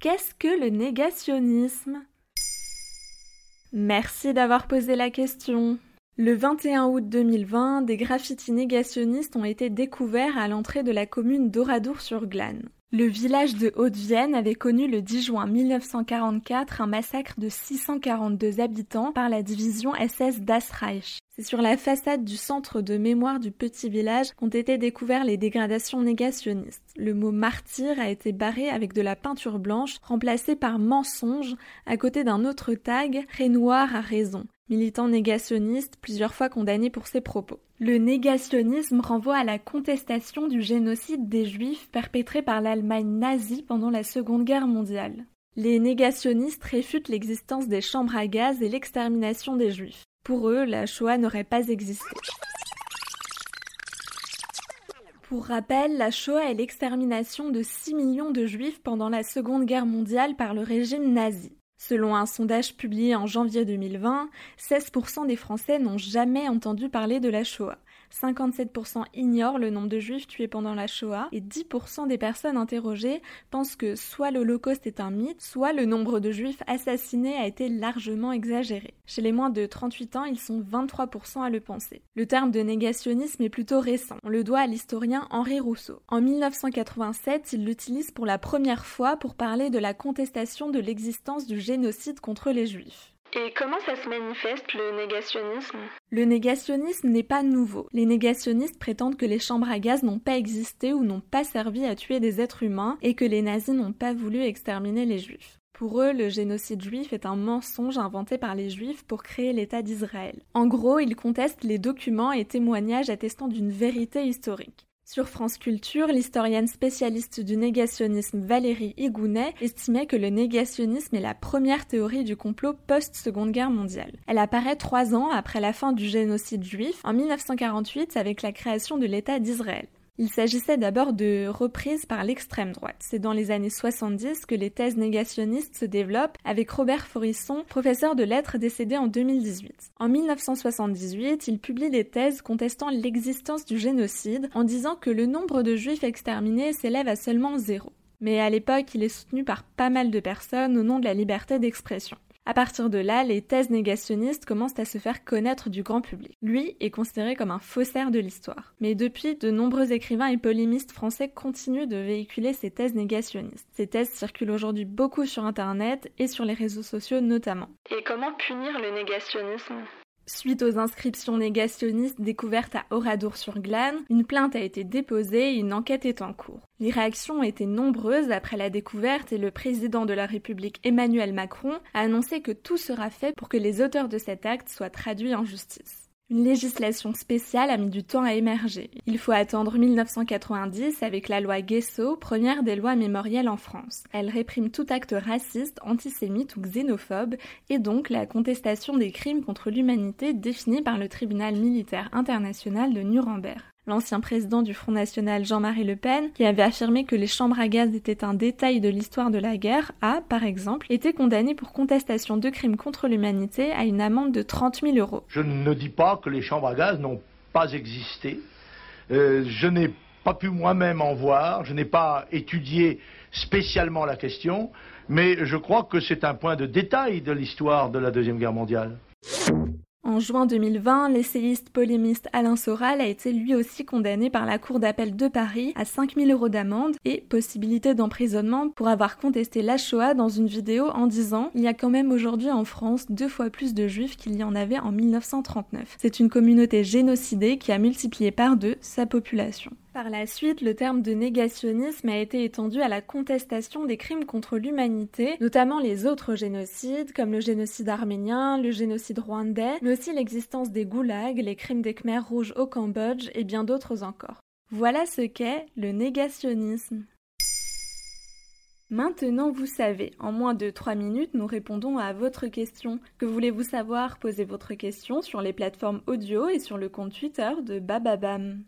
Qu'est-ce que le négationnisme? Merci d'avoir posé la question. Le 21 août 2020, des graffitis négationnistes ont été découverts à l'entrée de la commune d'Oradour-sur-Glane. Le village de Haute-Vienne avait connu le 10 juin 1944 un massacre de 642 habitants par la division SS Das Reich. C'est sur la façade du centre de mémoire du petit village qu'ont été découvertes les dégradations négationnistes. Le mot martyr a été barré avec de la peinture blanche, remplacé par mensonge, à côté d'un autre tag, Rénoir a raison militant négationniste plusieurs fois condamné pour ses propos. Le négationnisme renvoie à la contestation du génocide des Juifs perpétré par l'Allemagne nazie pendant la Seconde Guerre mondiale. Les négationnistes réfutent l'existence des chambres à gaz et l'extermination des Juifs. Pour eux, la Shoah n'aurait pas existé. Pour rappel, la Shoah est l'extermination de 6 millions de Juifs pendant la Seconde Guerre mondiale par le régime nazi. Selon un sondage publié en janvier 2020, 16% des Français n'ont jamais entendu parler de la Shoah. 57% ignorent le nombre de juifs tués pendant la Shoah et 10% des personnes interrogées pensent que soit l'Holocauste est un mythe, soit le nombre de juifs assassinés a été largement exagéré. Chez les moins de 38 ans, ils sont 23% à le penser. Le terme de négationnisme est plutôt récent. On le doit à l'historien Henri Rousseau. En 1987, il l'utilise pour la première fois pour parler de la contestation de l'existence du génocide contre les juifs. Et comment ça se manifeste le négationnisme? Le négationnisme n'est pas nouveau. Les négationnistes prétendent que les chambres à gaz n'ont pas existé ou n'ont pas servi à tuer des êtres humains et que les nazis n'ont pas voulu exterminer les juifs. Pour eux, le génocide juif est un mensonge inventé par les juifs pour créer l'État d'Israël. En gros, ils contestent les documents et témoignages attestant d'une vérité historique. Sur France Culture, l'historienne spécialiste du négationnisme Valérie Higounet estimait que le négationnisme est la première théorie du complot post-seconde guerre mondiale. Elle apparaît trois ans après la fin du génocide juif, en 1948, avec la création de l'État d'Israël. Il s'agissait d'abord de reprises par l'extrême droite. C'est dans les années 70 que les thèses négationnistes se développent avec Robert Forisson, professeur de lettres décédé en 2018. En 1978, il publie des thèses contestant l'existence du génocide en disant que le nombre de juifs exterminés s'élève à seulement zéro. Mais à l'époque, il est soutenu par pas mal de personnes au nom de la liberté d'expression. À partir de là, les thèses négationnistes commencent à se faire connaître du grand public. Lui est considéré comme un faussaire de l'histoire. Mais depuis, de nombreux écrivains et polémistes français continuent de véhiculer ces thèses négationnistes. Ces thèses circulent aujourd'hui beaucoup sur Internet et sur les réseaux sociaux notamment. Et comment punir le négationnisme? Suite aux inscriptions négationnistes découvertes à Oradour-sur-Glane, une plainte a été déposée et une enquête est en cours. Les réactions ont été nombreuses après la découverte et le président de la République Emmanuel Macron a annoncé que tout sera fait pour que les auteurs de cet acte soient traduits en justice. Une législation spéciale a mis du temps à émerger. Il faut attendre 1990 avec la loi Guesso, première des lois mémorielles en France. Elle réprime tout acte raciste, antisémite ou xénophobe et donc la contestation des crimes contre l'humanité définis par le tribunal militaire international de Nuremberg l'ancien président du Front National Jean-Marie Le Pen, qui avait affirmé que les chambres à gaz étaient un détail de l'histoire de la guerre, a, par exemple, été condamné pour contestation de crimes contre l'humanité à une amende de 30 000 euros. Je ne dis pas que les chambres à gaz n'ont pas existé. Euh, je n'ai pas pu moi-même en voir, je n'ai pas étudié spécialement la question, mais je crois que c'est un point de détail de l'histoire de la Deuxième Guerre mondiale. En juin 2020, l'essayiste polémiste Alain Soral a été lui aussi condamné par la Cour d'appel de Paris à 5000 euros d'amende et possibilité d'emprisonnement pour avoir contesté la Shoah dans une vidéo en disant Il y a quand même aujourd'hui en France deux fois plus de juifs qu'il y en avait en 1939. C'est une communauté génocidée qui a multiplié par deux sa population. Par la suite, le terme de négationnisme a été étendu à la contestation des crimes contre l'humanité, notamment les autres génocides, comme le génocide arménien, le génocide rwandais, mais aussi l'existence des goulags, les crimes des Khmers rouges au Cambodge et bien d'autres encore. Voilà ce qu'est le négationnisme. Maintenant, vous savez, en moins de 3 minutes, nous répondons à votre question. Que voulez-vous savoir? Posez votre question sur les plateformes audio et sur le compte Twitter de Bababam.